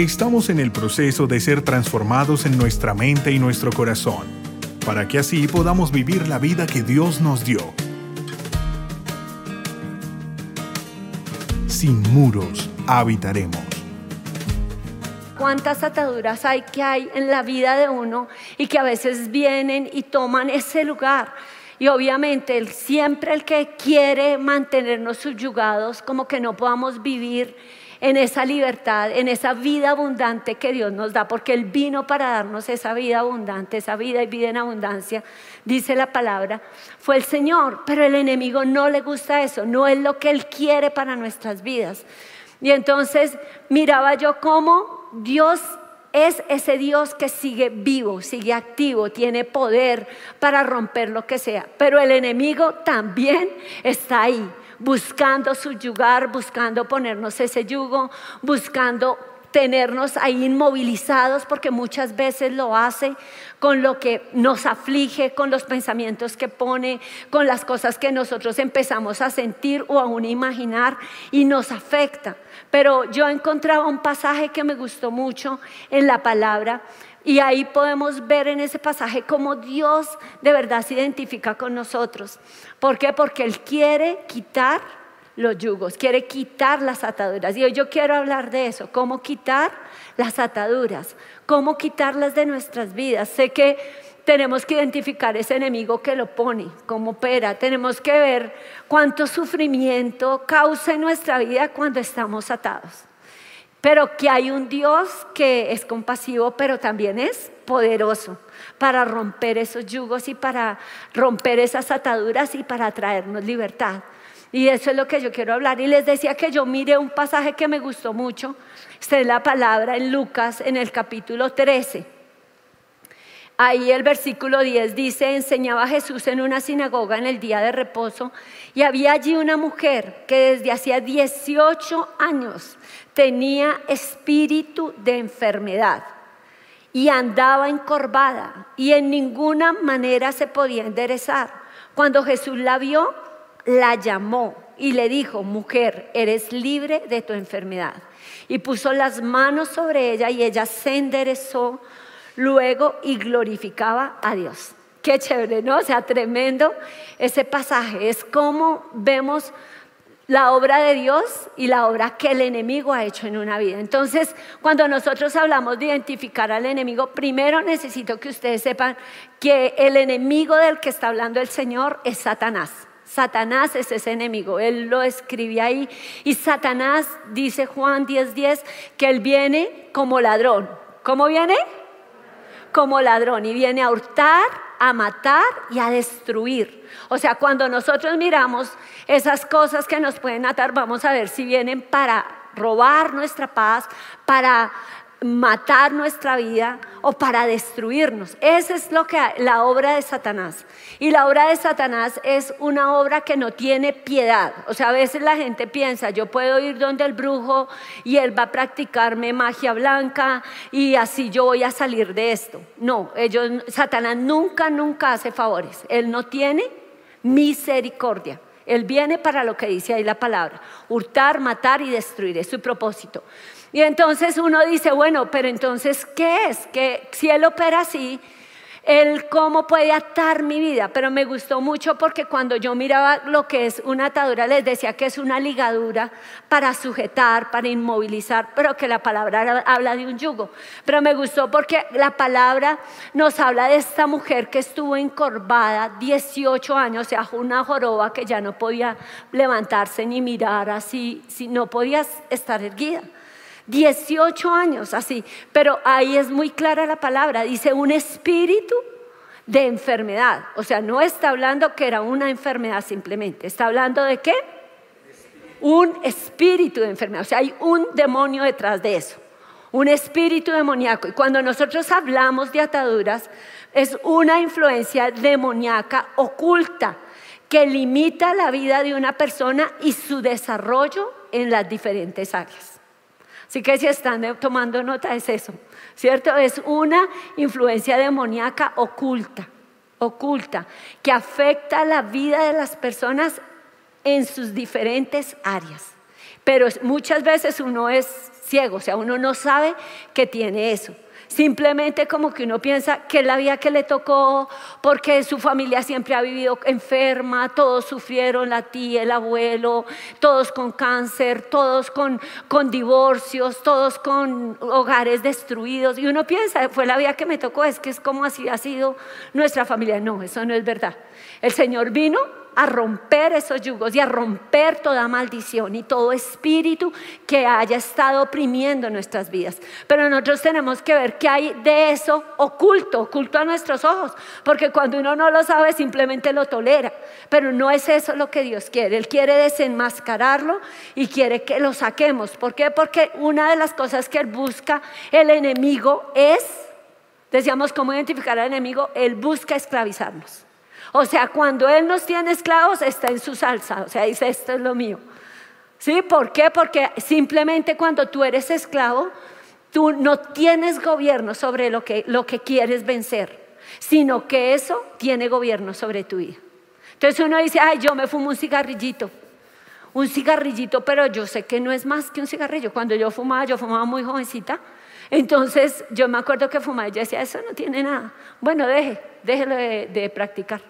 Estamos en el proceso de ser transformados en nuestra mente y nuestro corazón, para que así podamos vivir la vida que Dios nos dio. Sin muros habitaremos. ¿Cuántas ataduras hay que hay en la vida de uno y que a veces vienen y toman ese lugar? Y obviamente siempre el que quiere mantenernos subyugados, como que no podamos vivir en esa libertad, en esa vida abundante que Dios nos da, porque Él vino para darnos esa vida abundante, esa vida y vida en abundancia, dice la palabra, fue el Señor, pero el enemigo no le gusta eso, no es lo que Él quiere para nuestras vidas. Y entonces miraba yo cómo Dios es ese Dios que sigue vivo, sigue activo, tiene poder para romper lo que sea. Pero el enemigo también está ahí buscando subyugar, buscando ponernos ese yugo, buscando tenernos ahí inmovilizados porque muchas veces lo hace con lo que nos aflige, con los pensamientos que pone, con las cosas que nosotros empezamos a sentir o aún imaginar y nos afecta. Pero yo encontraba un pasaje que me gustó mucho en la palabra y ahí podemos ver en ese pasaje cómo Dios de verdad se identifica con nosotros. ¿Por qué? Porque Él quiere quitar los yugos, quiere quitar las ataduras. Y hoy yo quiero hablar de eso, cómo quitar las ataduras, cómo quitarlas de nuestras vidas. Sé que tenemos que identificar ese enemigo que lo pone, cómo opera. Tenemos que ver cuánto sufrimiento causa en nuestra vida cuando estamos atados pero que hay un Dios que es compasivo, pero también es poderoso para romper esos yugos y para romper esas ataduras y para traernos libertad. Y eso es lo que yo quiero hablar. Y les decía que yo mire un pasaje que me gustó mucho. Esta es la palabra en Lucas, en el capítulo 13. Ahí el versículo 10 dice, enseñaba Jesús en una sinagoga en el día de reposo y había allí una mujer que desde hacía 18 años tenía espíritu de enfermedad y andaba encorvada y en ninguna manera se podía enderezar. Cuando Jesús la vio, la llamó y le dijo, mujer, eres libre de tu enfermedad. Y puso las manos sobre ella y ella se enderezó luego y glorificaba a Dios. Qué chévere, ¿no? O sea, tremendo ese pasaje. Es como vemos la obra de Dios y la obra que el enemigo ha hecho en una vida. Entonces, cuando nosotros hablamos de identificar al enemigo, primero necesito que ustedes sepan que el enemigo del que está hablando el Señor es Satanás. Satanás es ese enemigo, él lo escribe ahí. Y Satanás, dice Juan 10:10, 10, que él viene como ladrón. ¿Cómo viene? Como ladrón y viene a hurtar, a matar y a destruir. O sea, cuando nosotros miramos esas cosas que nos pueden atar, vamos a ver si vienen para robar nuestra paz, para matar nuestra vida o para destruirnos. Esa es lo que la obra de Satanás. Y la obra de Satanás es una obra que no tiene piedad. O sea, a veces la gente piensa, yo puedo ir donde el brujo y él va a practicarme magia blanca y así yo voy a salir de esto. No, Satanás nunca nunca hace favores. Él no tiene misericordia. Él viene para lo que dice ahí la palabra, hurtar, matar y destruir, es su propósito. Y entonces uno dice, bueno, pero entonces, ¿qué es? Que si Él opera así, Él cómo puede atar mi vida. Pero me gustó mucho porque cuando yo miraba lo que es una atadura, les decía que es una ligadura para sujetar, para inmovilizar, pero que la palabra habla de un yugo. Pero me gustó porque la palabra nos habla de esta mujer que estuvo encorvada 18 años, o sea, una joroba que ya no podía levantarse ni mirar así, no podía estar erguida. 18 años así, pero ahí es muy clara la palabra, dice un espíritu de enfermedad, o sea, no está hablando que era una enfermedad simplemente, está hablando de qué? Un espíritu de enfermedad, o sea, hay un demonio detrás de eso, un espíritu demoníaco. Y cuando nosotros hablamos de ataduras, es una influencia demoníaca oculta que limita la vida de una persona y su desarrollo en las diferentes áreas. Así que si están tomando nota es eso, ¿cierto? Es una influencia demoníaca oculta, oculta, que afecta la vida de las personas en sus diferentes áreas. Pero muchas veces uno es ciego, o sea, uno no sabe que tiene eso. Simplemente como que uno piensa que es la vida que le tocó, porque su familia siempre ha vivido enferma, todos sufrieron, la tía, el abuelo, todos con cáncer, todos con, con divorcios, todos con hogares destruidos. Y uno piensa, fue la vida que me tocó, es que es como así ha sido nuestra familia. No, eso no es verdad. El Señor vino a romper esos yugos y a romper toda maldición y todo espíritu que haya estado oprimiendo nuestras vidas. Pero nosotros tenemos que ver qué hay de eso oculto, oculto a nuestros ojos, porque cuando uno no lo sabe simplemente lo tolera, pero no es eso lo que Dios quiere. Él quiere desenmascararlo y quiere que lo saquemos. ¿Por qué? Porque una de las cosas que él busca el enemigo es, decíamos, ¿cómo identificar al enemigo? Él busca esclavizarnos. O sea, cuando Él nos tiene esclavos, está en su salsa. O sea, dice, esto es lo mío. ¿Sí? ¿Por qué? Porque simplemente cuando tú eres esclavo, tú no tienes gobierno sobre lo que, lo que quieres vencer, sino que eso tiene gobierno sobre tu vida. Entonces uno dice, ay, yo me fumo un cigarrillito. Un cigarrillito, pero yo sé que no es más que un cigarrillo. Cuando yo fumaba, yo fumaba muy jovencita. Entonces yo me acuerdo que fumaba y yo decía, eso no tiene nada. Bueno, deje, déjelo de practicar.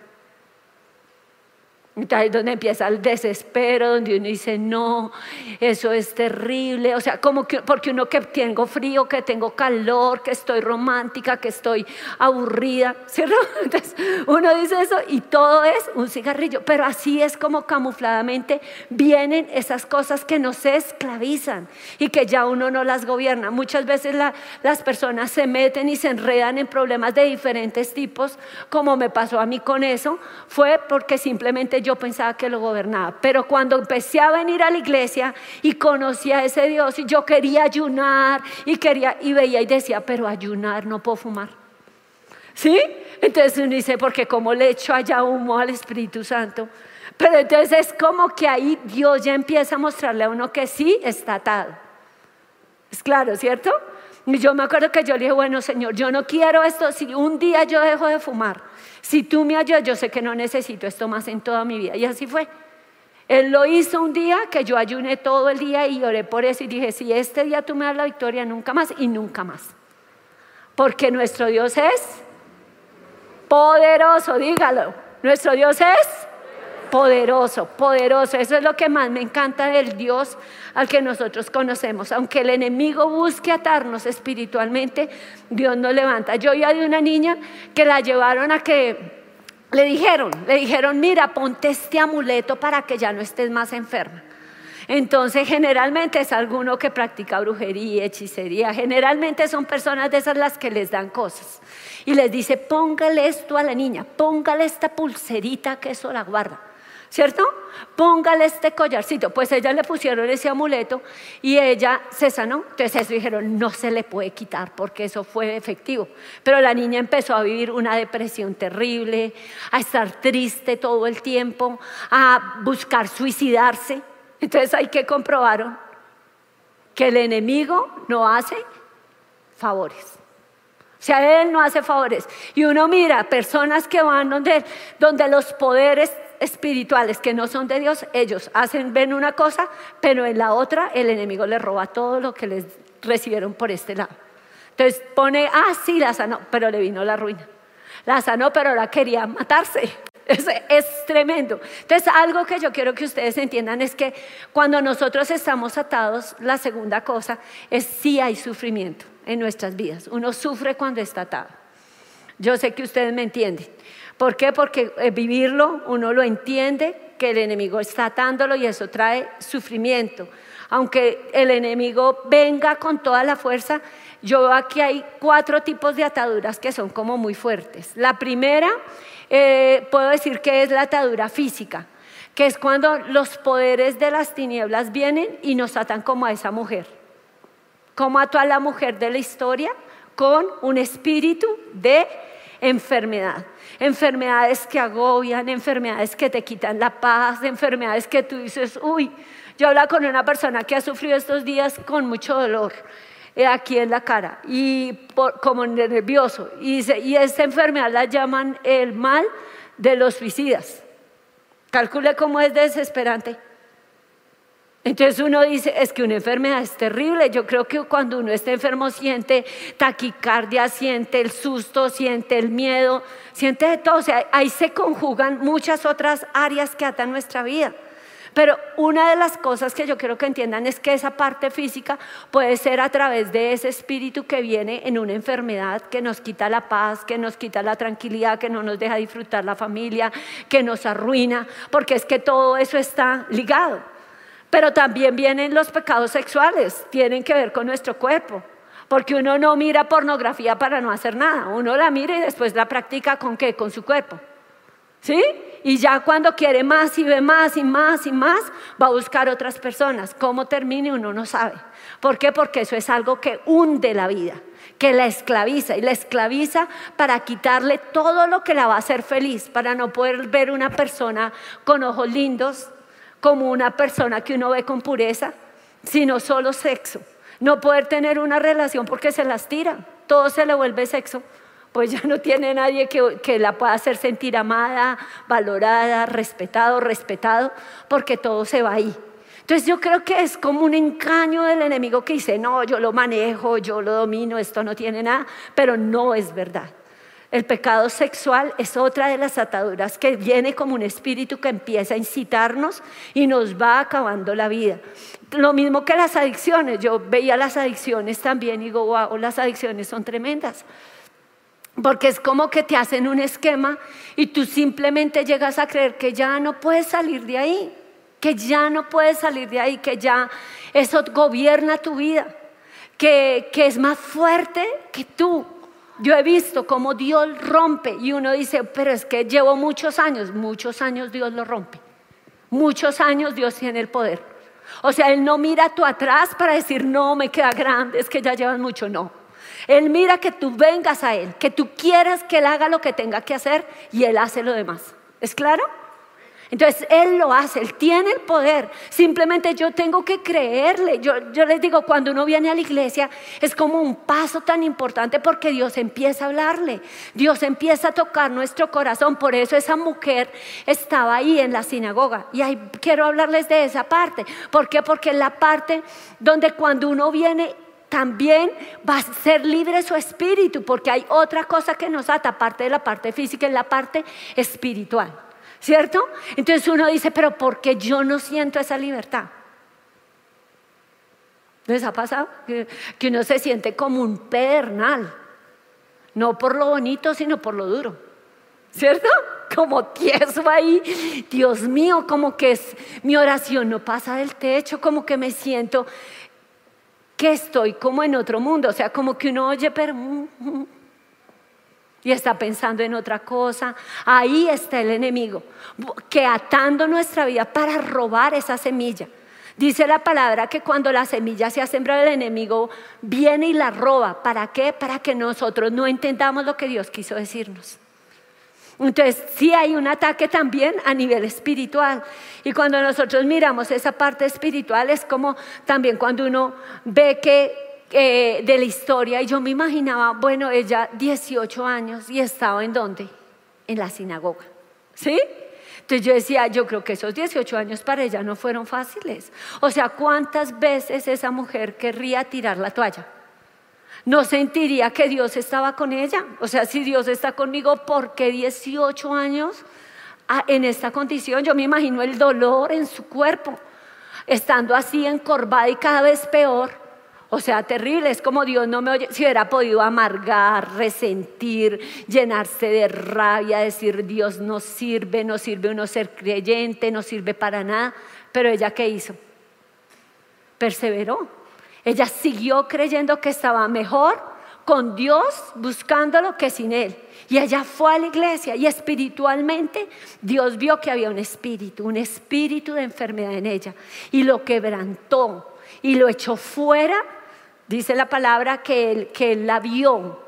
Donde empieza el desespero, donde uno dice, no, eso es terrible. O sea, como que, porque uno que tengo frío, que tengo calor, que estoy romántica, que estoy aburrida. ¿cierto? Entonces uno dice eso y todo es un cigarrillo. Pero así es como camufladamente vienen esas cosas que nos esclavizan y que ya uno no las gobierna. Muchas veces las personas se meten y se enredan en problemas de diferentes tipos, como me pasó a mí con eso, fue porque simplemente yo yo pensaba que lo gobernaba. Pero cuando empecé a venir a la iglesia y conocí a ese Dios y yo quería ayunar y quería y veía y decía, pero ayunar no puedo fumar. ¿Sí? Entonces uno dice, porque como le echo allá humo al Espíritu Santo. Pero entonces es como que ahí Dios ya empieza a mostrarle a uno que sí está atado. Es claro, ¿cierto? Y yo me acuerdo que yo le dije, bueno Señor, yo no quiero esto, si un día yo dejo de fumar, si tú me ayudas, yo sé que no necesito esto más en toda mi vida. Y así fue. Él lo hizo un día que yo ayuné todo el día y oré por eso y dije, si este día tú me das la victoria, nunca más y nunca más. Porque nuestro Dios es poderoso, dígalo. Nuestro Dios es poderoso, poderoso. Eso es lo que más me encanta del Dios al que nosotros conocemos. Aunque el enemigo busque atarnos espiritualmente, Dios nos levanta. Yo ya de una niña que la llevaron a que le dijeron, le dijeron, mira, ponte este amuleto para que ya no estés más enferma. Entonces, generalmente es alguno que practica brujería, hechicería. Generalmente son personas de esas las que les dan cosas. Y les dice, póngale esto a la niña, póngale esta pulserita que eso la guarda. ¿Cierto? Póngale este collarcito. Pues ella le pusieron ese amuleto y ella se sanó. Entonces eso dijeron, no se le puede quitar porque eso fue efectivo. Pero la niña empezó a vivir una depresión terrible, a estar triste todo el tiempo, a buscar suicidarse. Entonces hay que comprobaron que el enemigo no hace favores. O sea, él no hace favores. Y uno mira personas que van donde, donde los poderes espirituales que no son de Dios, ellos hacen, ven una cosa, pero en la otra el enemigo les roba todo lo que les recibieron por este lado. Entonces pone, ah, sí, la sanó, pero le vino la ruina. La sanó, pero ahora quería matarse. Es, es, tremendo. Entonces, algo que yo quiero que ustedes entiendan es que cuando nosotros estamos atados, la segunda cosa es si hay sufrimiento en nuestras vidas. Uno sufre cuando está atado. Yo sé que ustedes me entienden. ¿Por qué? Porque eh, vivirlo uno lo entiende, que el enemigo está atándolo y eso trae sufrimiento. Aunque el enemigo venga con toda la fuerza, yo aquí hay cuatro tipos de ataduras que son como muy fuertes. La primera, eh, puedo decir que es la atadura física, que es cuando los poderes de las tinieblas vienen y nos atan como a esa mujer. Como ató a la mujer de la historia con un espíritu de enfermedad enfermedades que agobian, enfermedades que te quitan la paz, enfermedades que tú dices, uy, yo hablaba con una persona que ha sufrido estos días con mucho dolor eh, aquí en la cara y como nervioso. Y, y esta enfermedad la llaman el mal de los suicidas. Calcule cómo es desesperante. Entonces uno dice, es que una enfermedad es terrible. Yo creo que cuando uno está enfermo siente taquicardia, siente el susto, siente el miedo, siente de todo. O sea, ahí se conjugan muchas otras áreas que atan nuestra vida. Pero una de las cosas que yo quiero que entiendan es que esa parte física puede ser a través de ese espíritu que viene en una enfermedad que nos quita la paz, que nos quita la tranquilidad, que no nos deja disfrutar la familia, que nos arruina, porque es que todo eso está ligado. Pero también vienen los pecados sexuales, tienen que ver con nuestro cuerpo. Porque uno no mira pornografía para no hacer nada, uno la mira y después la practica con qué? Con su cuerpo. ¿Sí? Y ya cuando quiere más y ve más y más y más, va a buscar otras personas. ¿Cómo termine? Uno no sabe. ¿Por qué? Porque eso es algo que hunde la vida, que la esclaviza y la esclaviza para quitarle todo lo que la va a hacer feliz, para no poder ver una persona con ojos lindos, como una persona que uno ve con pureza, sino solo sexo. No poder tener una relación porque se las tira, todo se le vuelve sexo, pues ya no tiene nadie que, que la pueda hacer sentir amada, valorada, respetado, respetado, porque todo se va ahí. Entonces yo creo que es como un engaño del enemigo que dice, no, yo lo manejo, yo lo domino, esto no tiene nada, pero no es verdad. El pecado sexual es otra de las ataduras que viene como un espíritu que empieza a incitarnos y nos va acabando la vida. Lo mismo que las adicciones. Yo veía las adicciones también y digo, wow, las adicciones son tremendas. Porque es como que te hacen un esquema y tú simplemente llegas a creer que ya no puedes salir de ahí, que ya no puedes salir de ahí, que ya eso gobierna tu vida, que, que es más fuerte que tú. Yo he visto cómo Dios rompe y uno dice, pero es que llevo muchos años, muchos años Dios lo rompe. Muchos años Dios tiene el poder. O sea, Él no mira tú atrás para decir, no, me queda grande, es que ya llevas mucho, no. Él mira que tú vengas a Él, que tú quieras que Él haga lo que tenga que hacer y Él hace lo demás. ¿Es claro? Entonces Él lo hace, Él tiene el poder. Simplemente yo tengo que creerle. Yo, les digo, cuando uno viene a la iglesia es como un paso tan importante porque Dios empieza a hablarle. Dios empieza a tocar nuestro corazón. Por eso esa mujer estaba ahí en la sinagoga. Y ahí quiero hablarles de esa parte. ¿Por qué? Porque es la parte donde cuando uno viene también va a ser libre su espíritu, porque hay otra cosa que nos ata, aparte de la parte física, es la parte espiritual. ¿Cierto? Entonces uno dice, pero ¿por qué yo no siento esa libertad? ¿Les ha pasado? Que, uno se siente como un pedernal, no por lo bonito, sino por lo duro. ¿Cierto? Como tieso ahí. Dios mío, como que es, mi oración no pasa del techo, como que me siento que estoy como en otro mundo. O sea, como que uno oye, pero... Y está pensando en otra cosa. Ahí está el enemigo, que atando nuestra vida para robar esa semilla. Dice la palabra que cuando la semilla se ha sembrado el enemigo viene y la roba. ¿Para qué? Para que nosotros no entendamos lo que Dios quiso decirnos. Entonces, sí hay un ataque también a nivel espiritual. Y cuando nosotros miramos esa parte espiritual es como también cuando uno ve que eh, de la historia y yo me imaginaba, bueno, ella 18 años y estaba en dónde? En la sinagoga. ¿Sí? Entonces yo decía, yo creo que esos 18 años para ella no fueron fáciles. O sea, ¿cuántas veces esa mujer querría tirar la toalla? No sentiría que Dios estaba con ella. O sea, si Dios está conmigo, ¿por qué 18 años en esta condición? Yo me imagino el dolor en su cuerpo, estando así encorvada y cada vez peor. O sea, terrible, es como Dios no me oye. Si hubiera podido amargar, resentir, llenarse de rabia, decir Dios no sirve, no sirve uno ser creyente, no sirve para nada. Pero ella qué hizo? Perseveró. Ella siguió creyendo que estaba mejor con Dios buscándolo que sin Él. Y ella fue a la iglesia y espiritualmente Dios vio que había un espíritu, un espíritu de enfermedad en ella. Y lo quebrantó y lo echó fuera Dice la palabra que él, la vio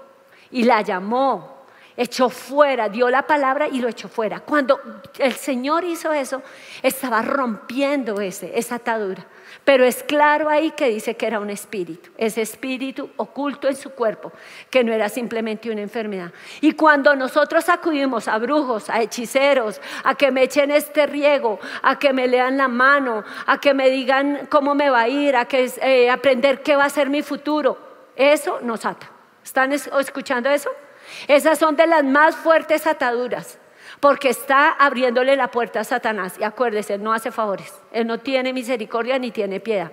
y la llamó echó fuera, dio la palabra y lo echó fuera. Cuando el Señor hizo eso, estaba rompiendo ese, esa atadura. Pero es claro ahí que dice que era un espíritu, ese espíritu oculto en su cuerpo, que no era simplemente una enfermedad. Y cuando nosotros acudimos a brujos, a hechiceros, a que me echen este riego, a que me lean la mano, a que me digan cómo me va a ir, a que eh, aprender qué va a ser mi futuro, eso nos ata. ¿Están escuchando eso? Esas son de las más fuertes ataduras, porque está abriéndole la puerta a Satanás. Y acuérdese, Él no hace favores, Él no tiene misericordia ni tiene piedad.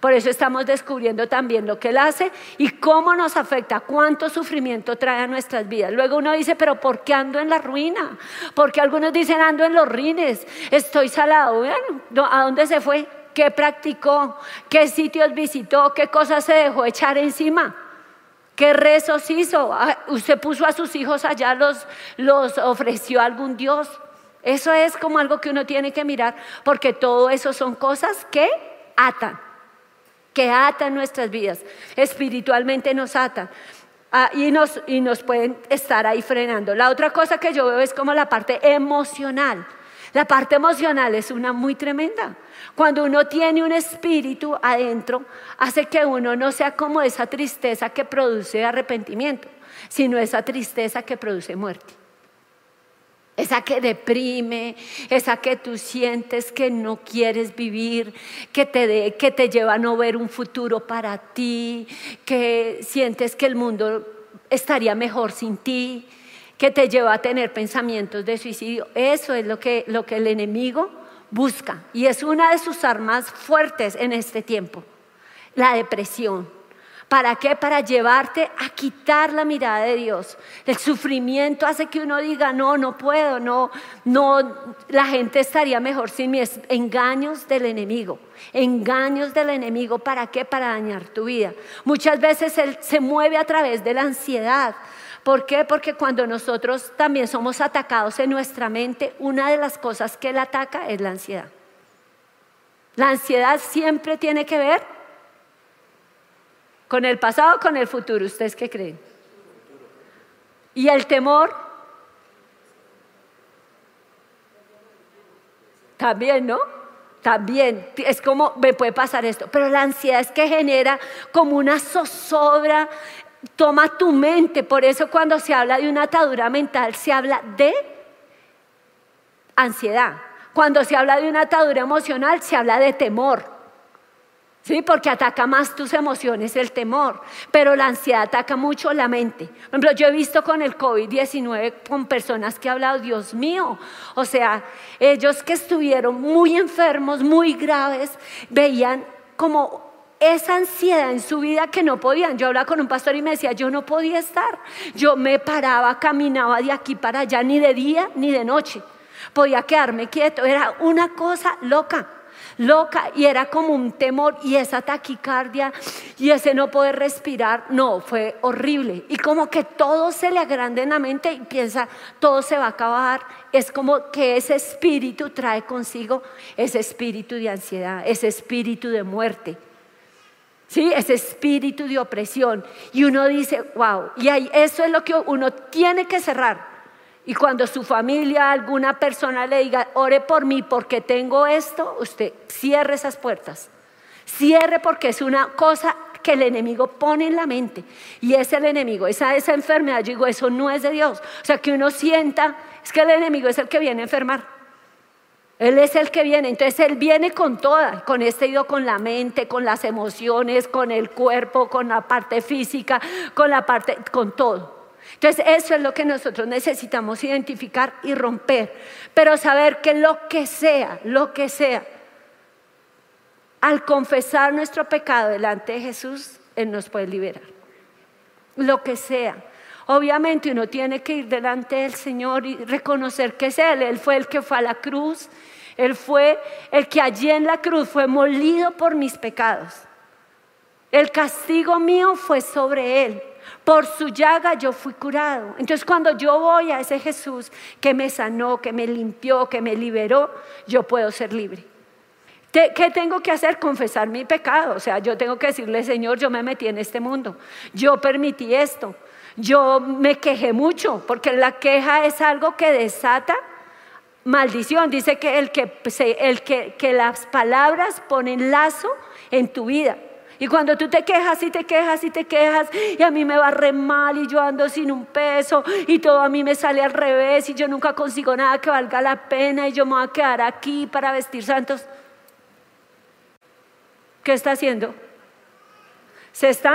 Por eso estamos descubriendo también lo que Él hace y cómo nos afecta, cuánto sufrimiento trae a nuestras vidas. Luego uno dice, pero ¿por qué ando en la ruina? Porque algunos dicen, ando en los rines, estoy salado. Bueno, ¿a dónde se fue? ¿Qué practicó? ¿Qué sitios visitó? ¿Qué cosas se dejó echar encima? ¿Qué rezos hizo? Ah, ¿Usted puso a sus hijos allá, los, los ofreció a algún Dios? Eso es como algo que uno tiene que mirar, porque todo eso son cosas que atan, que atan nuestras vidas, espiritualmente nos atan. Ah, y, nos, y nos pueden estar ahí frenando. La otra cosa que yo veo es como la parte emocional. La parte emocional es una muy tremenda. Cuando uno tiene un espíritu adentro, hace que uno no sea como esa tristeza que produce arrepentimiento, sino esa tristeza que produce muerte. Esa que deprime, esa que tú sientes que no quieres vivir, que te, que te lleva a no ver un futuro para ti, que sientes que el mundo estaría mejor sin ti, que te lleva a tener pensamientos de suicidio. Eso es lo que, lo que el enemigo busca y es una de sus armas fuertes en este tiempo, la depresión. ¿Para qué? Para llevarte a quitar la mirada de Dios. El sufrimiento hace que uno diga, no, no puedo, no, no, la gente estaría mejor sin mí. engaños del enemigo, engaños del enemigo. ¿Para qué? Para dañar tu vida. Muchas veces él se mueve a través de la ansiedad, ¿Por qué? Porque cuando nosotros también somos atacados en nuestra mente, una de las cosas que él ataca es la ansiedad. La ansiedad siempre tiene que ver con el pasado o con el futuro. ¿Ustedes qué creen? Y el temor también, ¿no? También es como me puede pasar esto, pero la ansiedad es que genera como una zozobra toma tu mente. Por eso cuando se habla de una atadura mental, se habla de ansiedad. Cuando se habla de una atadura emocional, se habla de temor. ¿Sí? Porque ataca más tus emociones el temor, pero la ansiedad ataca mucho la mente. Por ejemplo, yo he visto con el COVID-19 con personas que han hablado, Dios mío, o sea, ellos que estuvieron muy enfermos, muy graves, veían como esa ansiedad en su vida que no podían. Yo hablaba con un pastor y me decía, yo no podía estar. Yo me paraba, caminaba de aquí para allá, ni de día ni de noche. Podía quedarme quieto. Era una cosa loca, loca. Y era como un temor y esa taquicardia y ese no poder respirar. No, fue horrible. Y como que todo se le agranda en la mente y piensa, todo se va a acabar. Es como que ese espíritu trae consigo ese espíritu de ansiedad, ese espíritu de muerte. ¿Sí? Ese espíritu de opresión. Y uno dice, wow, y ahí, eso es lo que uno tiene que cerrar. Y cuando su familia, alguna persona le diga, ore por mí porque tengo esto, usted cierre esas puertas. Cierre porque es una cosa que el enemigo pone en la mente. Y es el enemigo, esa, esa enfermedad, yo digo, eso no es de Dios. O sea, que uno sienta, es que el enemigo es el que viene a enfermar. Él es el que viene, entonces Él viene con toda, con este ido con la mente, con las emociones, con el cuerpo, con la parte física, con la parte, con todo. Entonces eso es lo que nosotros necesitamos identificar y romper, pero saber que lo que sea, lo que sea, al confesar nuestro pecado delante de Jesús, Él nos puede liberar. Lo que sea. Obviamente uno tiene que ir delante del Señor y reconocer que es Él. Él fue el que fue a la cruz. Él fue el que allí en la cruz fue molido por mis pecados. El castigo mío fue sobre Él. Por su llaga yo fui curado. Entonces cuando yo voy a ese Jesús que me sanó, que me limpió, que me liberó, yo puedo ser libre. ¿Qué tengo que hacer? Confesar mi pecado. O sea, yo tengo que decirle, Señor, yo me metí en este mundo. Yo permití esto. yo me quejé mucho, porque la queja es algo que desata maldición. Dice que, el que, las palabras ponen lazo en tu vida. Y cuando tú te quejas y te quejas y te quejas y a mí me va re mal y yo ando sin un peso y todo a mí me sale al revés y yo nunca consigo nada que valga la pena y yo me voy a quedar aquí para vestir santos. ¿Qué está haciendo? Se está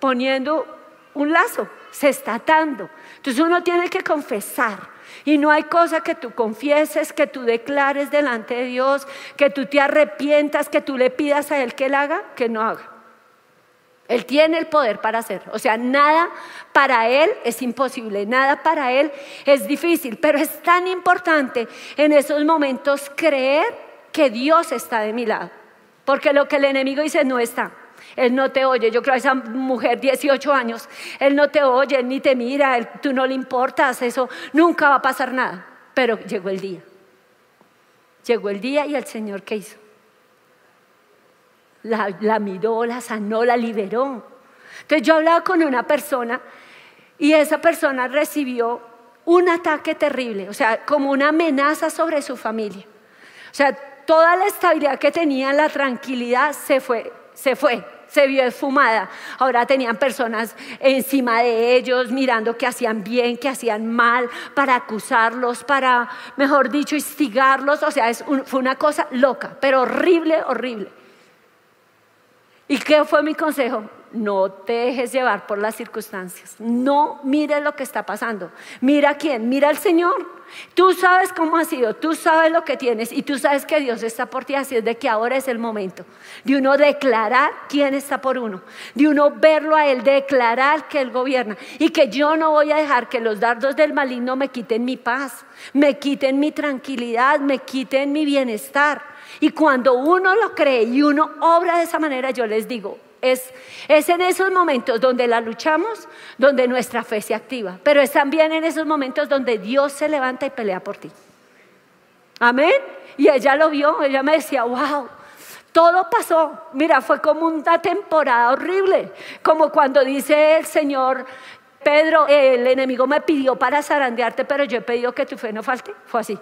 poniendo un lazo, se está atando. Entonces uno tiene que confesar. Y no hay cosa que tú confieses, que tú declares delante de Dios, que tú te arrepientas, que tú le pidas a Él que Él haga, que no haga. Él tiene el poder para hacerlo. O sea, nada para Él es imposible, nada para Él es difícil, pero es tan importante en esos momentos creer que Dios está de mi lado. Porque lo que el enemigo dice no está. Él no te oye. Yo creo a esa mujer, 18 años, él no te oye, ni te mira, tú no le importas, eso nunca va a pasar nada. Pero llegó el día. Llegó el día y el Señor, ¿qué hizo? La, la miró, la sanó, la liberó. Entonces yo hablaba con una persona y esa persona recibió un ataque terrible, o sea, como una amenaza sobre su familia. O sea, toda la estabilidad que tenía, la tranquilidad se fue, se fue se vio esfumada. Ahora tenían personas encima de ellos mirando que hacían bien, que hacían mal, para acusarlos, para, mejor dicho, instigarlos. O sea, fue una cosa loca, pero horrible, horrible. ¿Y qué fue mi consejo? No te dejes llevar por las circunstancias. No mires lo que está pasando. Mira quién, mira al Señor. Tú sabes cómo ha sido, tú sabes lo que tienes y tú sabes que Dios está por ti, así es de que ahora es el momento de uno declarar quién está por uno, de uno verlo a Él, declarar que Él gobierna y que yo no voy a dejar que los dardos del maligno me quiten mi paz, me quiten mi tranquilidad, me quiten mi bienestar. Y cuando uno lo cree y uno obra de esa manera, yo les digo, es, en esos momentos donde la luchamos, donde nuestra fe se activa, pero es también en esos momentos donde Dios se levanta y pelea por ti. Amén. Y ella lo vio, ella me decía, wow, todo pasó. Mira, fue como una temporada horrible, como cuando dice el Señor, Pedro, el enemigo me pidió para zarandearte, pero yo he pedido que tu fe no falte. Fue así.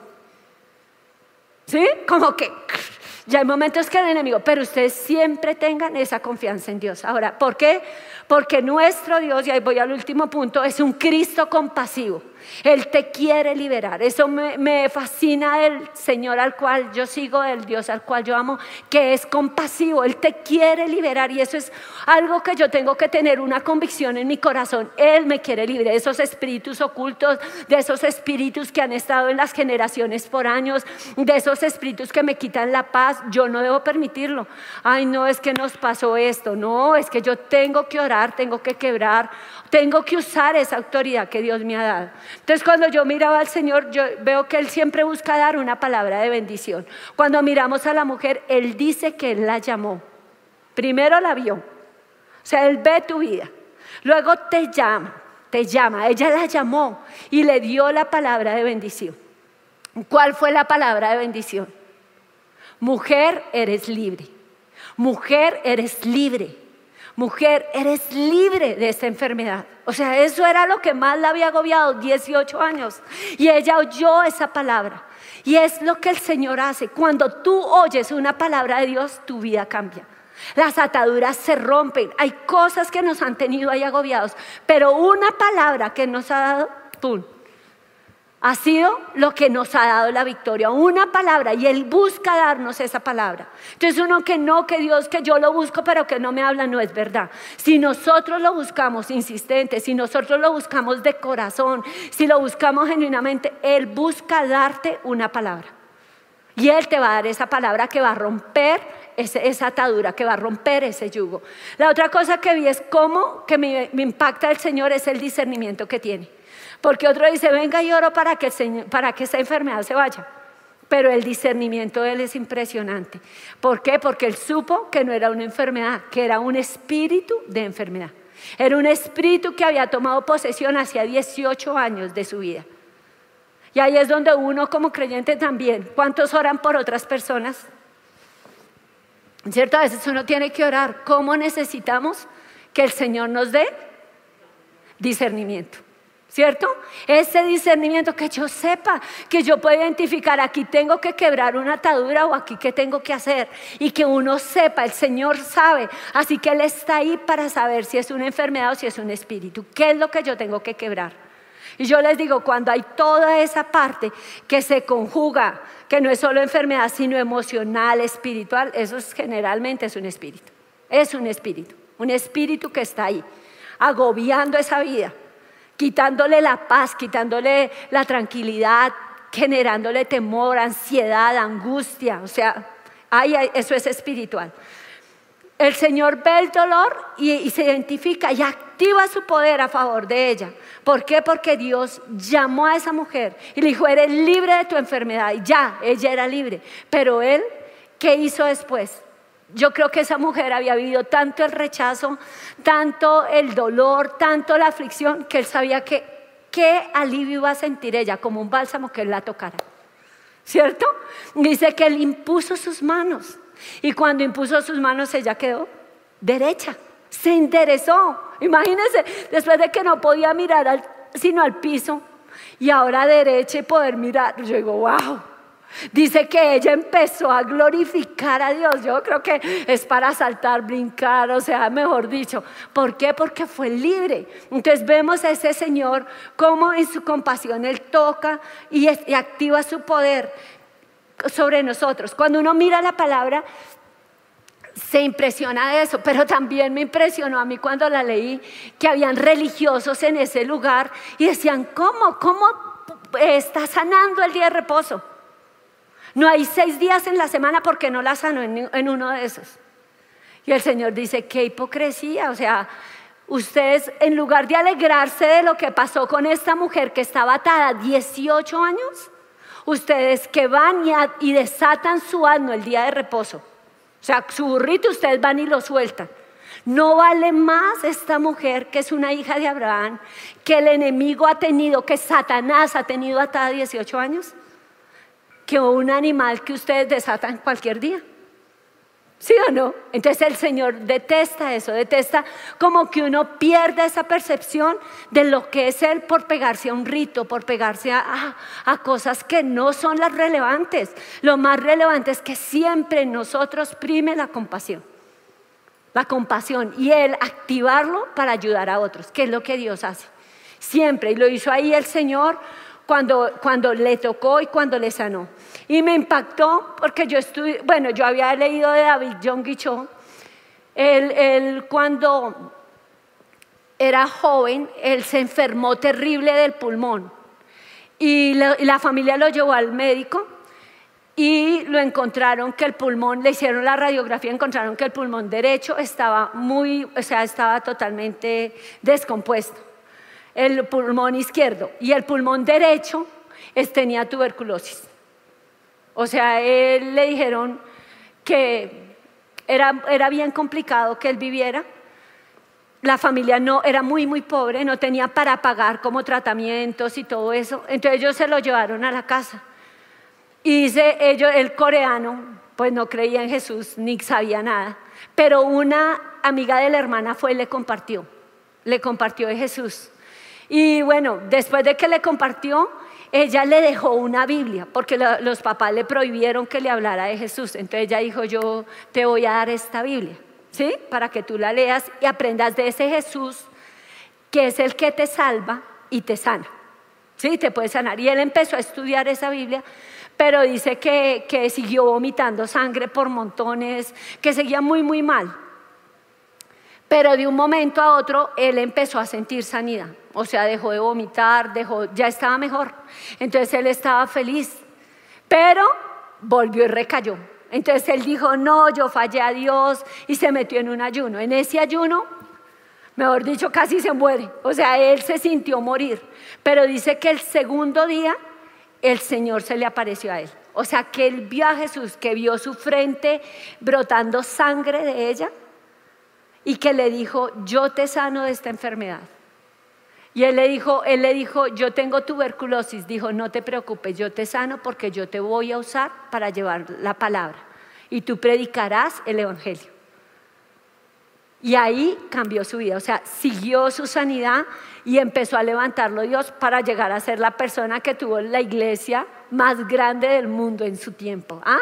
¿Sí? Como que ya hay momentos que el enemigo, pero ustedes siempre tengan esa confianza en Dios. Ahora, ¿por qué? Porque nuestro Dios, y ahí voy al último punto, es un Cristo compasivo. Él te quiere liberar. Eso me, fascina del Señor al cual yo sigo, del Dios al cual yo amo, que es compasivo. Él te quiere liberar y eso es algo que yo tengo que tener una convicción en mi corazón. Él me quiere liberar de esos espíritus ocultos, de esos espíritus que han estado en las generaciones por años, de esos espíritus que me quitan la paz. Yo no debo permitirlo. Ay, no, es que nos pasó esto. No, es que yo tengo que orar, tengo que quebrar, tengo que usar esa autoridad que Dios me ha dado. Entonces cuando yo miraba al Señor, yo veo que Él siempre busca dar una palabra de bendición. Cuando miramos a la mujer, Él dice que Él la llamó. Primero la vio. O sea, Él ve tu vida. Luego te llama, te llama. Ella la llamó y le dio la palabra de bendición. ¿Cuál fue la palabra de bendición? Mujer, eres libre. Mujer, eres libre mujer, eres libre de esta enfermedad. O sea, eso era lo que más la había agobiado, 18 años. Y ella oyó esa palabra. Y es lo que el Señor hace. Cuando tú oyes una palabra de Dios, tu vida cambia. Las ataduras se rompen. Hay cosas que nos han tenido ahí agobiados. Pero una palabra que nos ha dado, ¡pum! Ha sido lo que nos ha dado la victoria, una palabra, y Él busca darnos esa palabra. Entonces uno que no, que Dios, que yo lo busco, pero que no me habla, no es verdad. Si nosotros lo buscamos insistente, si nosotros lo buscamos de corazón, si lo buscamos genuinamente, Él busca darte una palabra. Y Él te va a dar esa palabra que va a romper esa atadura, que va a romper ese yugo. La otra cosa que vi es cómo que me, me impacta el Señor es el discernimiento que tiene. Porque otro dice, venga y oro para que, para que esa enfermedad se vaya. Pero el discernimiento de él es impresionante. ¿Por qué? Porque él supo que no era una enfermedad, que era un espíritu de enfermedad. Era un espíritu que había tomado posesión hacia 18 años de su vida. Y ahí es donde uno como creyente también, ¿cuántos oran por otras personas? ¿Cierto? A veces uno tiene que orar. ¿Cómo necesitamos que el Señor nos dé discernimiento. ¿Cierto? Ese discernimiento que yo sepa, que yo pueda identificar, aquí tengo que quebrar una atadura o aquí qué tengo que hacer. Y que uno sepa, el Señor sabe. Así que Él está ahí para saber si es una enfermedad o si es un espíritu. ¿Qué es lo que yo tengo que quebrar? Y yo les digo, cuando hay toda esa parte que se conjuga, que no es solo enfermedad, sino emocional, espiritual, eso es, generalmente es un espíritu. Es un espíritu. Un espíritu que está ahí, agobiando esa vida quitándole la paz, quitándole la tranquilidad, generándole temor, ansiedad, angustia. O sea, eso es espiritual. El Señor ve el dolor y, se identifica y activa su poder a favor de ella. ¿Por qué? Porque Dios llamó a esa mujer y le dijo, eres libre de tu enfermedad. Y ya, ella era libre. Pero él, ¿qué hizo después? Yo creo que esa mujer había vivido tanto el rechazo, tanto el dolor, tanto la aflicción, que él sabía que qué alivio iba a sentir ella, como un bálsamo que él la tocara. ¿Cierto? Dice que él impuso sus manos. Y cuando impuso sus manos, ella quedó derecha. Se interesó. Imagínense, después de que no podía mirar sino al piso, y ahora derecha y poder mirar. Yo digo, wow. Dice que ella empezó a glorificar a Dios. Yo creo que es para saltar, brincar, o sea, mejor dicho. ¿Por qué? Porque fue libre. Entonces vemos a ese Señor como en su compasión Él toca y, activa su poder sobre nosotros. Cuando uno mira la palabra, se impresiona de eso, pero también me impresionó a mí cuando la leí que habían religiosos en ese lugar y decían, ¿cómo? ¿Cómo está sanando el día de reposo? No hay seis días en la semana porque no la sanó en, uno de esos. Y el Señor dice, qué hipocresía. O sea, ustedes en lugar de alegrarse de lo que pasó con esta mujer que estaba atada 18 años, ustedes que van y, desatan su asno el día de reposo. O sea, su burrito ustedes van y lo sueltan. No vale más esta mujer que es una hija de Abraham, que el enemigo ha tenido, que Satanás ha tenido atada 18 años que un animal que ustedes desatan cualquier día. ¿Sí o no? Entonces el Señor detesta eso, detesta como que uno pierda esa percepción de lo que es Él por pegarse a un rito, por pegarse a, cosas que no son las relevantes. Lo más relevante es que siempre nosotros prime la compasión. La compasión y el activarlo para ayudar a otros, que es lo que Dios hace. Siempre, y lo hizo ahí el Señor cuando, cuando le tocó y cuando le sanó. Y me impactó porque yo estuve, bueno, yo había leído de David John Guichot, él, cuando era joven, él se enfermó terrible del pulmón y la familia lo llevó al médico y lo encontraron que el pulmón, le hicieron la radiografía, encontraron que el pulmón derecho estaba muy, o sea, estaba totalmente descompuesto el pulmón izquierdo y el pulmón derecho tenía tuberculosis. O sea, él le dijeron que era, era bien complicado que él viviera. La familia no era muy, muy pobre, no tenía para pagar como tratamientos y todo eso. Entonces ellos se lo llevaron a la casa. Y dice ellos, el coreano, pues no creía en Jesús ni sabía nada. Pero una amiga de la hermana fue y le compartió, le compartió de Jesús. Y bueno, después de que le compartió, ella le dejó una Biblia, porque los papás le prohibieron que le hablara de Jesús. Entonces ella dijo, yo te voy a dar esta Biblia, ¿sí? Para que tú la leas y aprendas de ese Jesús, que es el que te salva y te sana. ¿Sí? Te puede sanar. Y él empezó a estudiar esa Biblia, pero dice que, siguió vomitando sangre por montones, que seguía muy, muy mal. Pero de un momento a otro él empezó a sentir sanidad. O sea, dejó de vomitar, dejó, ya estaba mejor. Entonces él estaba feliz. Pero volvió y recayó. Entonces él dijo, no, yo fallé a Dios y se metió en un ayuno. En ese ayuno, mejor dicho, casi se muere. O sea, él se sintió morir. Pero dice que el segundo día el Señor se le apareció a él. O sea, que él vio a Jesús, que vio su frente brotando sangre de ella y que le dijo, yo te sano de esta enfermedad. Y él le dijo, él le dijo, yo tengo tuberculosis. Dijo, no te preocupes, yo te sano porque yo te voy a usar para llevar la palabra. Y tú predicarás el Evangelio. Y ahí cambió su vida, o sea, siguió su sanidad y empezó a levantarlo Dios para llegar a ser la persona que tuvo la iglesia más grande del mundo en su tiempo. ¿Ah?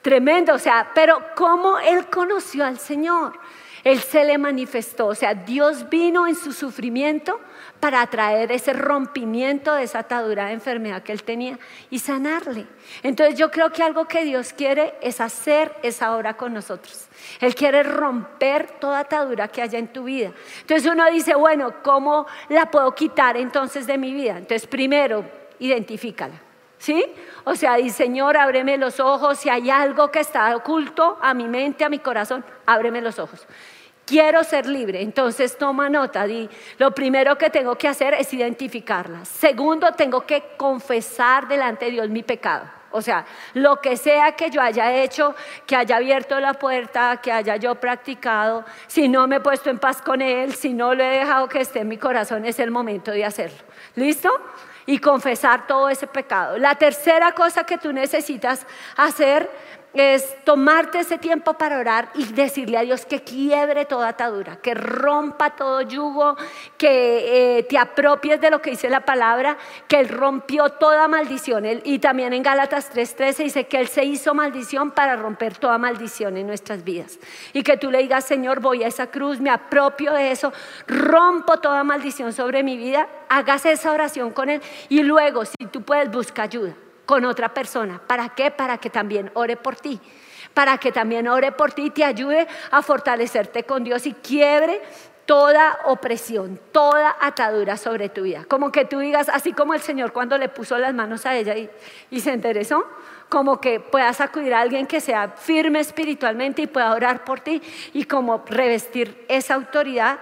Tremendo, o sea, pero ¿cómo él conoció al Señor? Él se le manifestó, o sea, Dios vino en su sufrimiento para traer ese rompimiento de esa atadura de enfermedad que él tenía y sanarle. Entonces yo creo que algo que Dios quiere es hacer esa obra con nosotros. Él quiere romper toda atadura que haya en tu vida. Entonces uno dice, bueno, ¿cómo la puedo quitar entonces de mi vida? Entonces primero, identifícala. ¿Sí? O sea, di, Señor, ábreme los ojos. Si hay algo que está oculto a mi mente, a mi corazón, ábreme los ojos. Quiero ser libre, entonces toma nota. Di, lo primero que tengo que hacer es identificarla. Segundo, tengo que confesar delante de Dios mi pecado. O sea, lo que sea que yo haya hecho, que haya abierto la puerta, que haya yo practicado, si no me he puesto en paz con Él, si no lo he dejado que esté en mi corazón, es el momento de hacerlo. ¿Listo? Y confesar todo ese pecado. La tercera cosa que tú necesitas hacer es tomarte ese tiempo para orar y decirle a Dios que quiebre toda atadura, que rompa todo yugo, que eh, te apropies de lo que dice la palabra, que Él rompió toda maldición. y también en Gálatas 3:13 dice que Él se hizo maldición para romper toda maldición en nuestras vidas. Y que tú le digas, Señor, voy a esa cruz, me apropio de eso, rompo toda maldición sobre mi vida, hagas esa oración con Él y luego, si tú puedes, busca ayuda con otra persona. ¿Para qué? Para que también ore por ti. Para que también ore por ti y te ayude a fortalecerte con Dios y quiebre toda opresión, toda atadura sobre tu vida. Como que tú digas, así como el Señor cuando le puso las manos a ella y, se interesó, como que puedas acudir a alguien que sea firme espiritualmente y pueda orar por ti y como revestir esa autoridad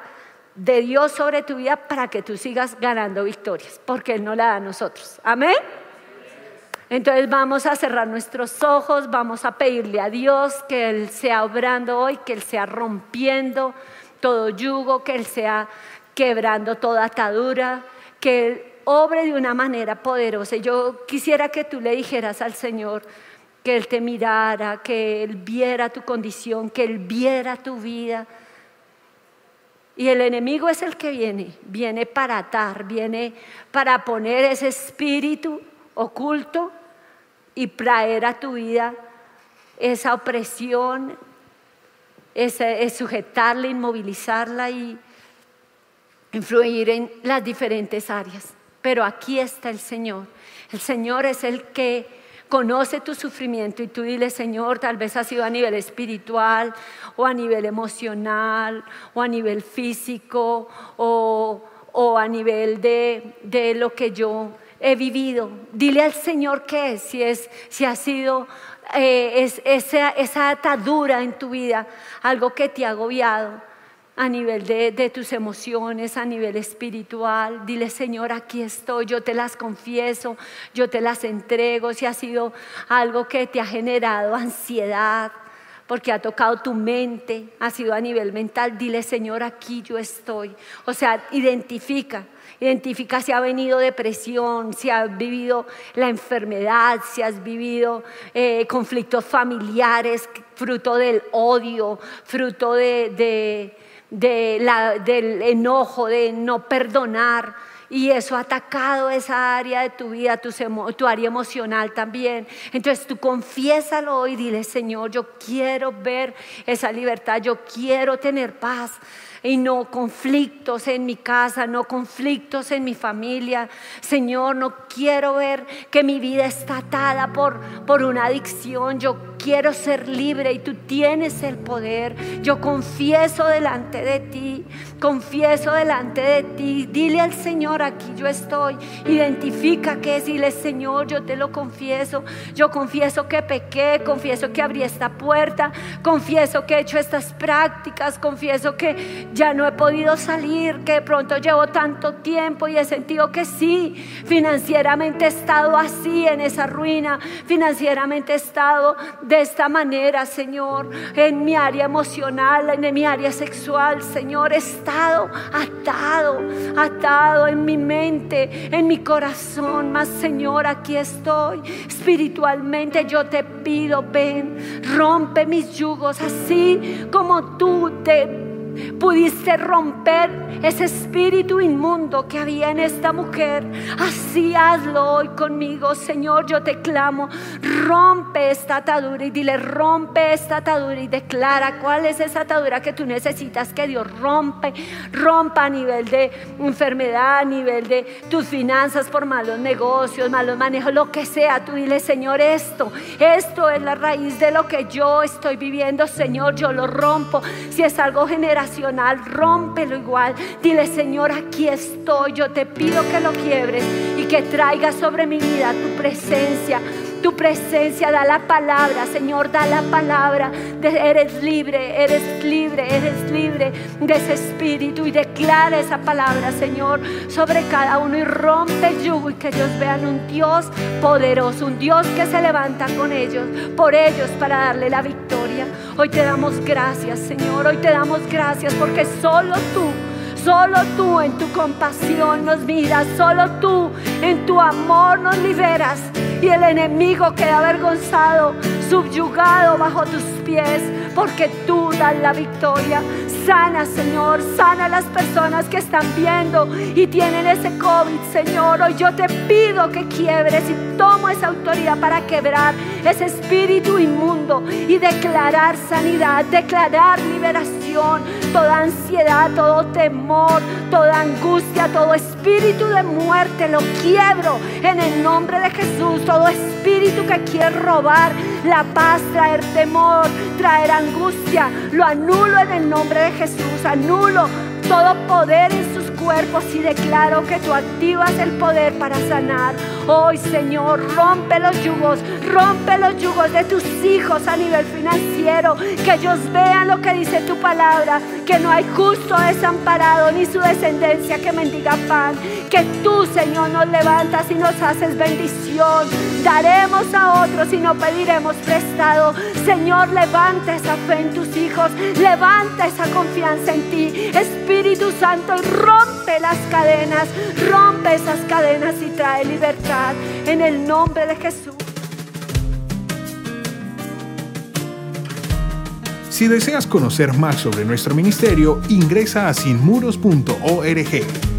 de Dios sobre tu vida para que tú sigas ganando victorias, porque Él no la da a nosotros. Amén. Entonces vamos a cerrar nuestros ojos, vamos a pedirle a Dios que Él sea obrando hoy, que Él sea rompiendo todo yugo, que Él sea quebrando toda atadura, que Él obre de una manera poderosa. Yo quisiera que tú le dijeras al Señor que Él te mirara, que Él viera tu condición, que Él viera tu vida. Y el enemigo es el que viene, viene para atar, viene para poner ese espíritu oculto y traer a tu vida esa opresión, es sujetarla, inmovilizarla y influir en las diferentes áreas. Pero aquí está el Señor. El Señor es el que conoce tu sufrimiento y tú dile, Señor, tal vez ha sido a nivel espiritual o a nivel emocional o a nivel físico o, o a nivel de, de lo que yo he vivido. Dile al Señor qué es, si, es, si ha sido eh, es, esa, esa, atadura en tu vida, algo que te ha agobiado a nivel de, de, tus emociones, a nivel espiritual. Dile, Señor, aquí estoy, yo te las confieso, yo te las entrego. Si ha sido algo que te ha generado ansiedad, porque ha tocado tu mente, ha sido a nivel mental, dile, Señor, aquí yo estoy. O sea, identifica Identifica si ha venido depresión, si has vivido la enfermedad, si has vivido eh, conflictos familiares, fruto del odio, fruto de, del enojo, de no perdonar. Y eso ha atacado esa área de tu vida, tu, área emocional también. Entonces tú confiésalo y dile, Señor, yo quiero ver esa libertad, yo quiero tener paz y no conflictos en mi casa, no conflictos en mi familia. Señor, no quiero ver que mi vida está atada por, por una adicción. Yo quiero ser libre y tú tienes el poder. Yo confieso delante de ti, confieso delante de ti. Dile al Señor, aquí yo estoy. Identifica que es, dile Señor, yo te lo confieso. Yo confieso que pequé, confieso que abrí esta puerta, confieso que he hecho estas prácticas, confieso que ya no he podido salir, que de pronto llevo tanto tiempo y he sentido que sí, financieramente he estado así en esa ruina, financieramente he estado de esta manera, Señor, en mi área emocional, en mi área sexual, Señor, he estado atado, atado en mi mente, en mi corazón, más Señor, aquí estoy, espiritualmente yo te pido, ven, rompe mis yugos, así como tú te pudiste romper ese espíritu inmundo que había en esta mujer. Así hazlo hoy conmigo, Señor. Yo te clamo, rompe esta atadura y dile, rompe esta atadura y declara cuál es esa atadura que tú necesitas que Dios rompe, rompa a nivel de enfermedad, a nivel de tus finanzas por malos negocios, malos manejos, lo que sea. Tú dile, Señor, esto, esto es la raíz de lo que yo estoy viviendo, Señor. Yo lo rompo. Si es algo generacional, rómpelo igual. Dile, Señor, aquí estoy. Yo te pido que lo quiebres y que traigas sobre mi vida tu presencia tu presencia, da la palabra, Señor, da la palabra. eres libre, eres libre, eres libre de ese espíritu y declara esa palabra, Señor, sobre cada uno y rompe el yugo y que ellos vean un Dios poderoso, un Dios que se levanta con ellos, por ellos, para darle la victoria. Hoy te damos gracias, Señor, hoy te damos gracias porque solo tú Solo tú en tu compasión nos miras, solo tú en tu amor nos liberas y el enemigo queda avergonzado, subyugado bajo tus pies, porque tú das la victoria. Sana, Señor, sana a las personas que están viendo y tienen ese COVID, Señor. Hoy yo te pido que quiebres y tomo esa autoridad para quebrar ese espíritu inmundo y declarar sanidad, declarar liberación, toda ansiedad, todo temor, toda angustia, todo espíritu de muerte, lo quiebro en el nombre de Jesús. Todo espíritu que quiere robar la paz, traer temor, traer angustia, lo anulo en el nombre de Jesús, anulo todo poder en sus cuerpos y declaro que tú activas el poder para sanar. Hoy, Señor, rompe los yugos, rompe los yugos de tus hijos a nivel financiero, que ellos vean lo que dice tu palabra, que no hay justo desamparado ni su descendencia que mendiga pan, que tú, Señor, nos levantas y nos haces bendición. Daremos a otros y no pediremos prestado. Señor, levanta esa fe en tus hijos, levanta esa confianza en ti. Espíritu Santo, rompe las cadenas, rompe esas cadenas y trae libertad en el nombre de Jesús. Si deseas conocer más sobre nuestro ministerio, ingresa a sinmuros.org.